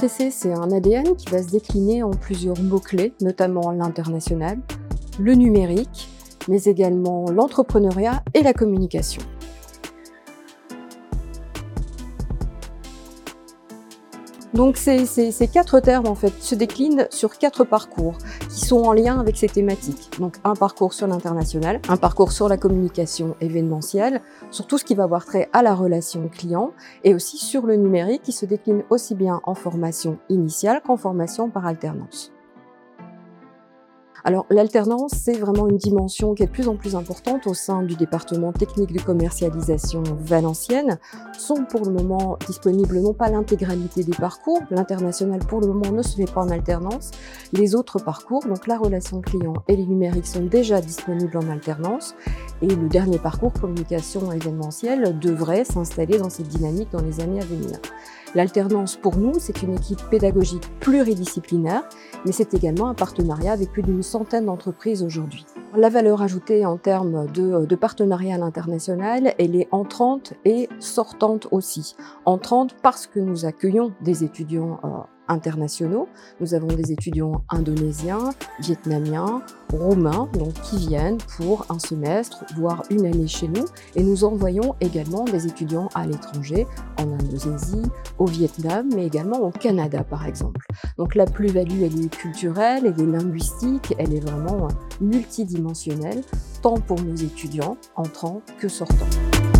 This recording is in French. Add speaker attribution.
Speaker 1: HEC, c'est un ADN qui va se décliner en plusieurs mots-clés, notamment l'international, le numérique, mais également l'entrepreneuriat et la communication. Donc ces, quatre termes en fait se déclinent sur quatre parcours qui sont en lien avec ces thématiques. Donc un parcours sur l'international, un parcours sur la communication événementielle, sur tout ce qui va avoir trait à la relation client et aussi sur le numérique qui se décline aussi bien en formation initiale qu'en formation par alternance. Alors l'alternance, c'est vraiment une dimension qui est de plus en plus importante au sein du département technique de commercialisation Valenciennes. Sont pour le moment disponibles non pas l'intégralité des parcours, l'international pour le moment ne se fait pas en alternance, les autres parcours, donc la relation client et les numériques sont déjà disponibles en alternance et le dernier parcours communication événementielle devrait s'installer dans cette dynamique dans les années à venir. L'alternance pour nous, c'est une équipe pédagogique pluridisciplinaire, mais c'est également un partenariat avec plus d'une centaine d'entreprises aujourd'hui. La valeur ajoutée en termes de, de partenariat à l'international, elle est entrante et sortante aussi. Entrante parce que nous accueillons des étudiants euh, internationaux. Nous avons des étudiants indonésiens, vietnamiens, roumains, donc qui viennent pour un semestre, voire une année chez nous. Et nous envoyons également des étudiants à l'étranger, en Indonésie, au Vietnam, mais également au Canada, par exemple. Donc la plus-value, elle est culturelle, elle est linguistique, elle est vraiment multidimensionnelle, tant pour nos étudiants entrants que sortants.